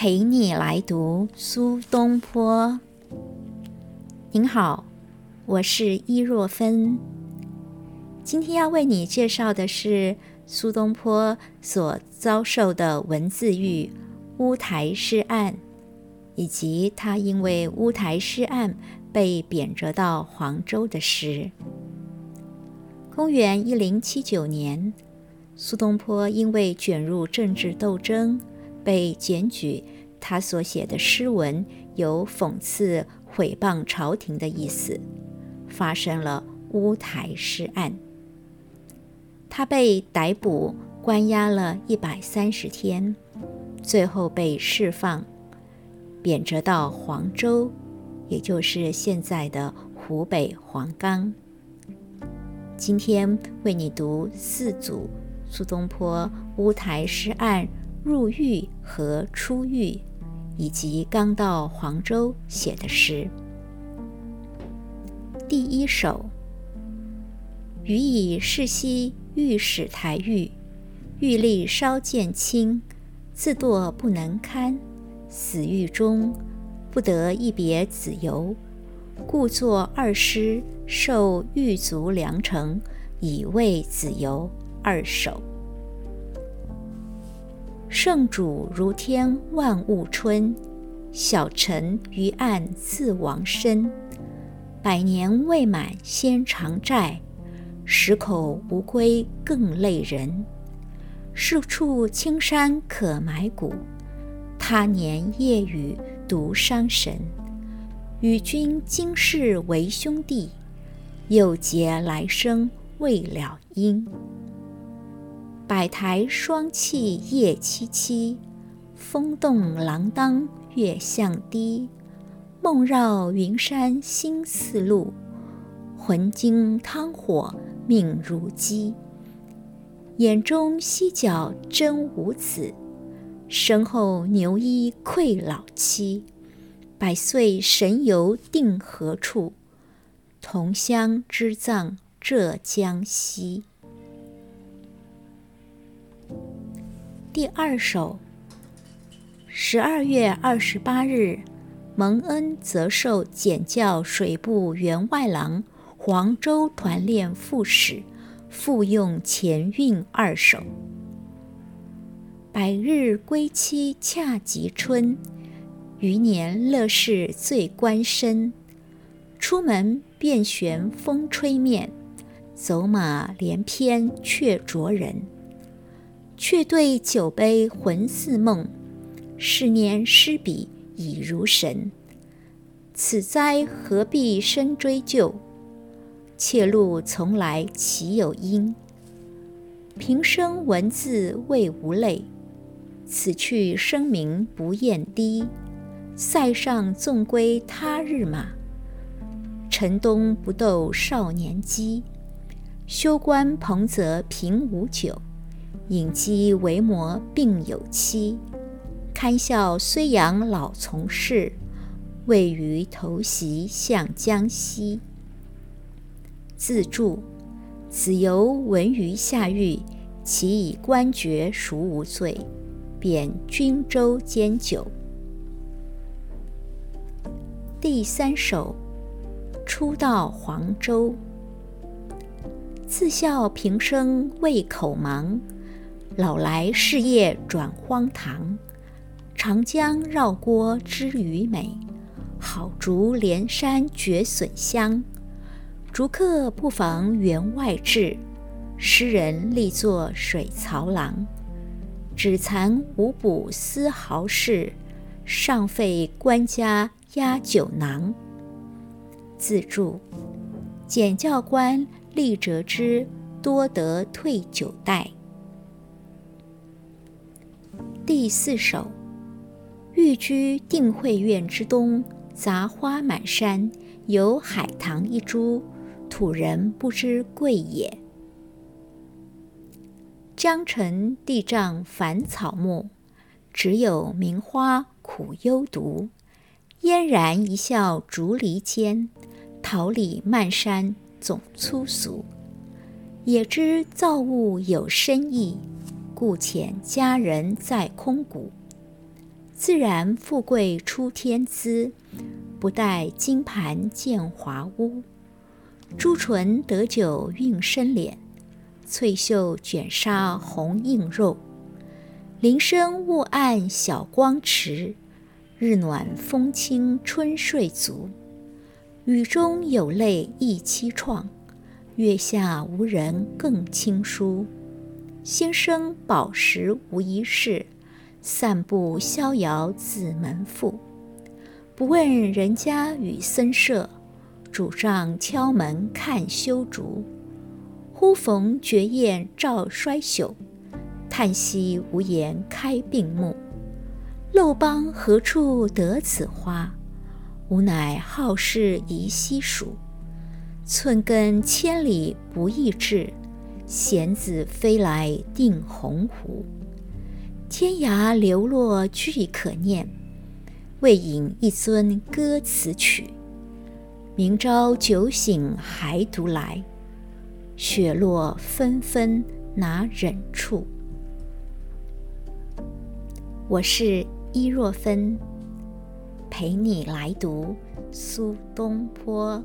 陪你来读苏东坡。您好，我是伊若芬。今天要为你介绍的是苏东坡所遭受的文字狱乌台诗案，以及他因为乌台诗案被贬谪到黄州的诗。公元一零七九年。苏东坡因为卷入政治斗争，被检举。他所写的诗文有讽刺、毁谤朝廷的意思，发生了乌台诗案。他被逮捕，关押了一百三十天，最后被释放，贬谪到黄州，也就是现在的湖北黄冈。今天为你读四组。苏东坡乌台诗案入狱和出狱，以及刚到黄州写的诗。第一首：余以世袭御史台狱，狱吏稍见轻，自堕不能堪。死狱中，不得一别子由，故作二诗，受狱卒良诚，以慰子由。二首。圣主如天万物春，小臣于案自亡身。百年未满先偿债，十口无归更累人。数处青山可埋骨，他年夜雨独伤神。与君今世为兄弟，又结来生未了因。百台霜气夜凄凄，风动锒铛月向低。梦绕云山心似路，魂惊汤火命如鸡。眼中犀角真无子，身后牛衣愧老妻。百岁神游定何处？同乡之葬浙江西。第二首。十二月二十八日，蒙恩择授检校水部员外郎、黄州团练副使，复用前韵二首。百日归期恰及春，余年乐事最关身。出门便旋风吹面，走马连翩却着人。却对酒杯魂似梦，是年诗笔已如神。此灾何必深追究？妾路从来岂有因？平生文字未无泪，此去声名不厌低。塞上纵归他日马，城东不斗少年机。休官彭泽平无酒。隐机为魔病有妻，堪笑虽养老从事，位于头袭向江西。自注：子由闻于下狱，其以官爵赎无罪，贬均州监酒。第三首，初到黄州，自笑平生为口忙。老来事业转荒唐，长江绕郭知鱼美，好竹连山绝笋香。竹客不妨园外志，诗人力作水槽郎。只残无补丝毫事，尚费官家压酒囊。自注：检教官厉折之，多得退九代。第四首，寓居定慧院之东，杂花满山，有海棠一株，土人不知贵也。江城地障繁草木，只有名花苦幽独。嫣然一笑竹篱间，桃李漫山总粗俗。也知造物有深意。故遣佳人在空谷，自然富贵出天姿，不待金盘见华屋。朱唇得酒韵生脸，翠袖卷纱红映肉。林深雾暗晓光迟，日暖风轻春睡足。雨中有泪一凄怆，月下无人更轻疏。先生饱食无一事。散步逍遥自门父，不问人家与僧舍，主杖敲门看修竹。忽逢绝艳照衰朽，叹息无言开病目。陋邦何处得此花？吾乃好事宜西蜀。寸根千里不易至，闲子飞来定鸿鹄。天涯流落俱可念，为饮一樽歌词曲。明朝酒醒还独来，雪落纷纷哪忍处？我是伊若芬，陪你来读苏东坡。